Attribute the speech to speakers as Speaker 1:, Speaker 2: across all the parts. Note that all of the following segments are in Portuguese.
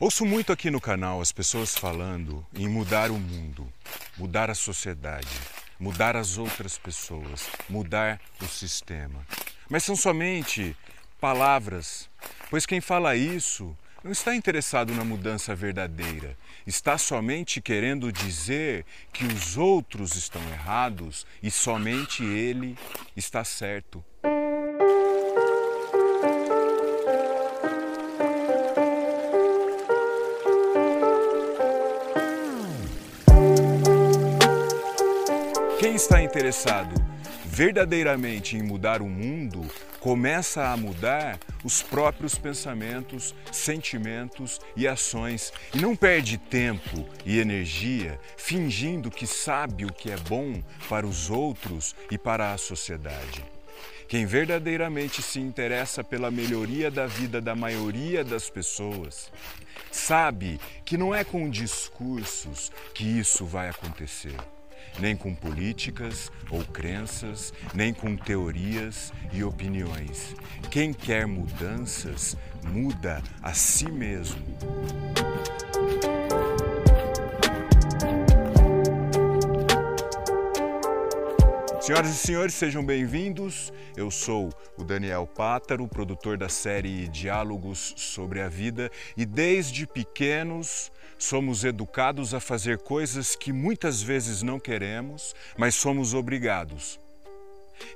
Speaker 1: Ouço muito aqui no canal as pessoas falando em mudar o mundo, mudar a sociedade, mudar as outras pessoas, mudar o sistema. Mas são somente palavras, pois quem fala isso não está interessado na mudança verdadeira, está somente querendo dizer que os outros estão errados e somente ele está certo. Quem está interessado verdadeiramente em mudar o mundo começa a mudar os próprios pensamentos, sentimentos e ações e não perde tempo e energia fingindo que sabe o que é bom para os outros e para a sociedade. Quem verdadeiramente se interessa pela melhoria da vida da maioria das pessoas sabe que não é com discursos que isso vai acontecer nem com políticas ou crenças, nem com teorias e opiniões. Quem quer mudanças, muda a si mesmo. Senhoras e senhores, sejam bem-vindos. Eu sou o Daniel Pátaro, produtor da série Diálogos sobre a Vida, e desde pequenos somos educados a fazer coisas que muitas vezes não queremos, mas somos obrigados.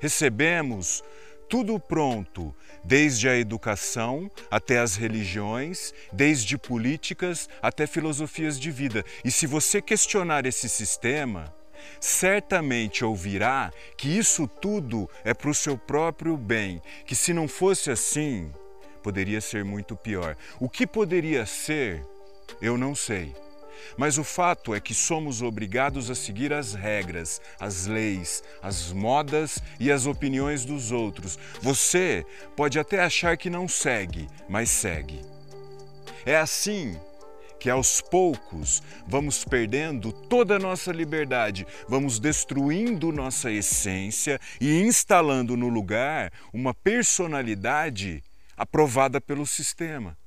Speaker 1: Recebemos tudo pronto, desde a educação até as religiões, desde políticas até filosofias de vida. E se você questionar esse sistema, certamente ouvirá que isso tudo é para o seu próprio bem, que se não fosse assim, poderia ser muito pior. O que poderia ser, eu não sei. Mas o fato é que somos obrigados a seguir as regras, as leis, as modas e as opiniões dos outros. Você pode até achar que não segue, mas segue. É assim que aos poucos vamos perdendo toda a nossa liberdade, vamos destruindo nossa essência e instalando no lugar uma personalidade aprovada pelo sistema.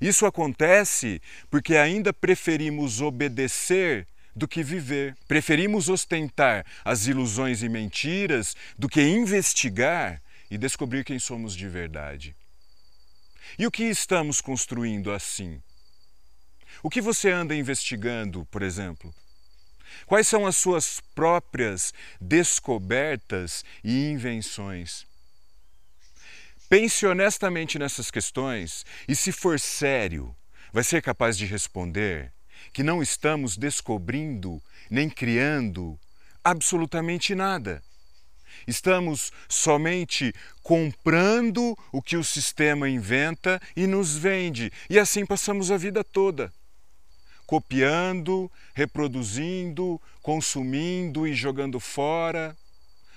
Speaker 1: Isso acontece porque ainda preferimos obedecer do que viver. Preferimos ostentar as ilusões e mentiras do que investigar e descobrir quem somos de verdade. E o que estamos construindo assim? O que você anda investigando, por exemplo? Quais são as suas próprias descobertas e invenções? Pense honestamente nessas questões e, se for sério, vai ser capaz de responder que não estamos descobrindo nem criando absolutamente nada. Estamos somente comprando o que o sistema inventa e nos vende, e assim passamos a vida toda copiando, reproduzindo, consumindo e jogando fora,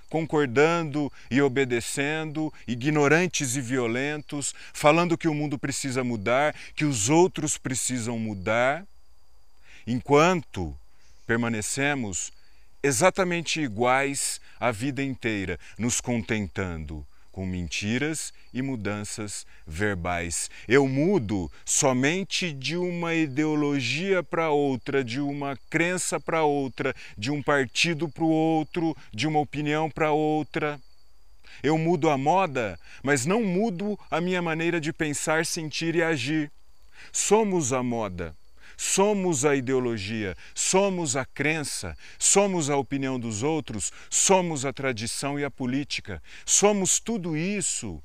Speaker 1: concordando e obedecendo, ignorantes e violentos, falando que o mundo precisa mudar, que os outros precisam mudar, enquanto permanecemos exatamente iguais a vida inteira, nos contentando com mentiras e mudanças verbais. Eu mudo somente de uma ideologia para outra, de uma crença para outra, de um partido para o outro, de uma opinião para outra. Eu mudo a moda, mas não mudo a minha maneira de pensar, sentir e agir. Somos a moda. Somos a ideologia, somos a crença, somos a opinião dos outros, somos a tradição e a política. Somos tudo isso,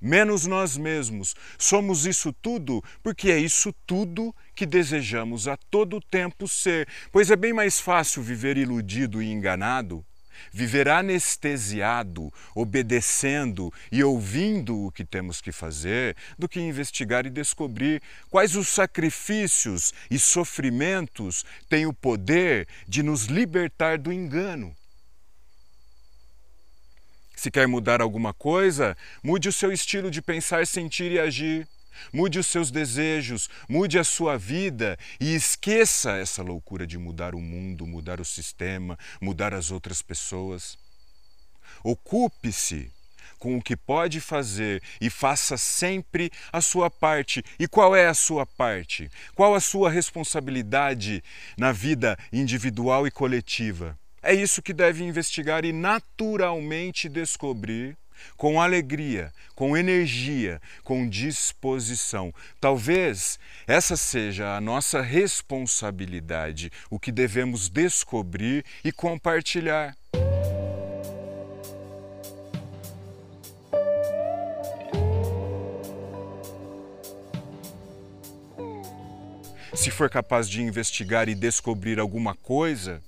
Speaker 1: menos nós mesmos. Somos isso tudo porque é isso tudo que desejamos a todo tempo ser. Pois é bem mais fácil viver iludido e enganado viver anestesiado, obedecendo e ouvindo o que temos que fazer, do que investigar e descobrir quais os sacrifícios e sofrimentos têm o poder de nos libertar do engano. Se quer mudar alguma coisa, mude o seu estilo de pensar, sentir e agir. Mude os seus desejos, mude a sua vida e esqueça essa loucura de mudar o mundo, mudar o sistema, mudar as outras pessoas. Ocupe-se com o que pode fazer e faça sempre a sua parte. E qual é a sua parte? Qual a sua responsabilidade na vida individual e coletiva? É isso que deve investigar e naturalmente descobrir com alegria, com energia, com disposição. Talvez essa seja a nossa responsabilidade, o que devemos descobrir e compartilhar. Se for capaz de investigar e descobrir alguma coisa,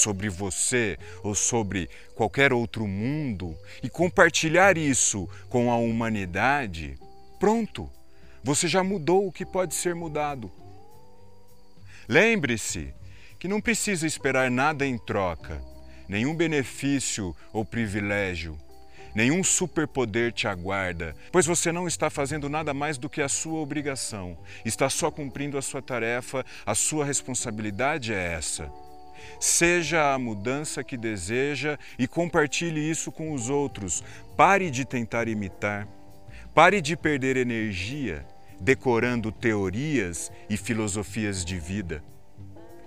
Speaker 1: sobre você ou sobre qualquer outro mundo e compartilhar isso com a humanidade, pronto, você já mudou o que pode ser mudado. Lembre-se que não precisa esperar nada em troca, nenhum benefício ou privilégio. Nenhum superpoder te aguarda, pois você não está fazendo nada mais do que a sua obrigação. Está só cumprindo a sua tarefa, a sua responsabilidade é essa. Seja a mudança que deseja e compartilhe isso com os outros. Pare de tentar imitar. Pare de perder energia decorando teorias e filosofias de vida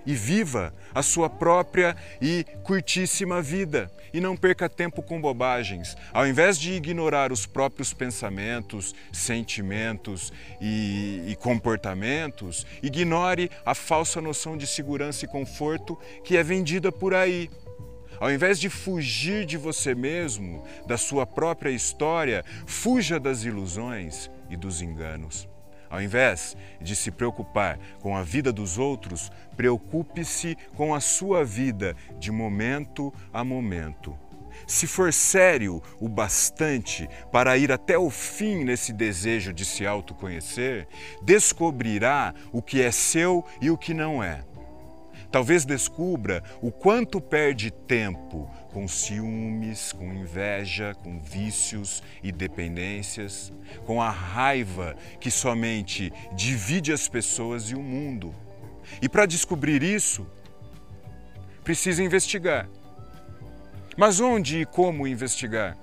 Speaker 1: e viva a sua própria e curtíssima vida. E não perca tempo com bobagens. Ao invés de ignorar os próprios pensamentos, sentimentos e, e comportamentos, ignore a falsa noção de segurança e conforto que é vendida por aí. Ao invés de fugir de você mesmo, da sua própria história, fuja das ilusões e dos enganos. Ao invés de se preocupar com a vida dos outros, preocupe-se com a sua vida de momento a momento. Se for sério o bastante para ir até o fim nesse desejo de se autoconhecer, descobrirá o que é seu e o que não é. Talvez descubra o quanto perde tempo com ciúmes, com inveja, com vícios e dependências, com a raiva que somente divide as pessoas e o mundo. E para descobrir isso, precisa investigar. Mas onde e como investigar?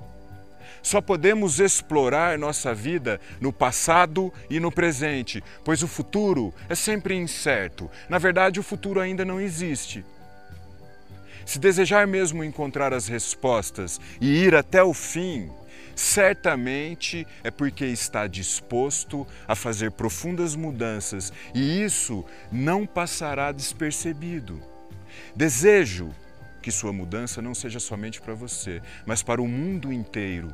Speaker 1: Só podemos explorar nossa vida no passado e no presente, pois o futuro é sempre incerto. Na verdade, o futuro ainda não existe. Se desejar mesmo encontrar as respostas e ir até o fim, certamente é porque está disposto a fazer profundas mudanças e isso não passará despercebido. Desejo que sua mudança não seja somente para você, mas para o mundo inteiro.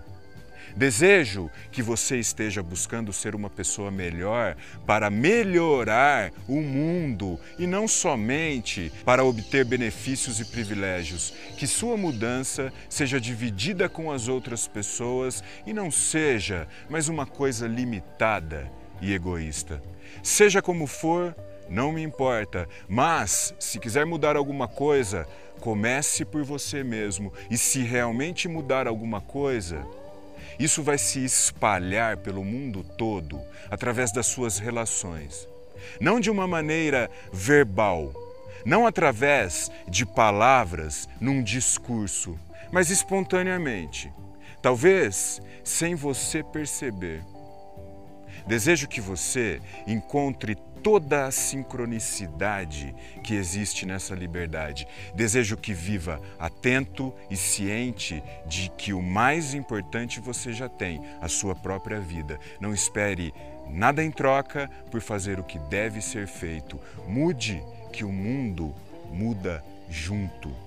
Speaker 1: Desejo que você esteja buscando ser uma pessoa melhor para melhorar o mundo e não somente para obter benefícios e privilégios. Que sua mudança seja dividida com as outras pessoas e não seja mais uma coisa limitada e egoísta. Seja como for, não me importa, mas se quiser mudar alguma coisa, comece por você mesmo e se realmente mudar alguma coisa, isso vai se espalhar pelo mundo todo através das suas relações. Não de uma maneira verbal, não através de palavras num discurso, mas espontaneamente. Talvez sem você perceber. Desejo que você encontre toda a sincronicidade que existe nessa liberdade. Desejo que viva atento e ciente de que o mais importante você já tem, a sua própria vida. Não espere nada em troca por fazer o que deve ser feito. Mude que o mundo muda junto.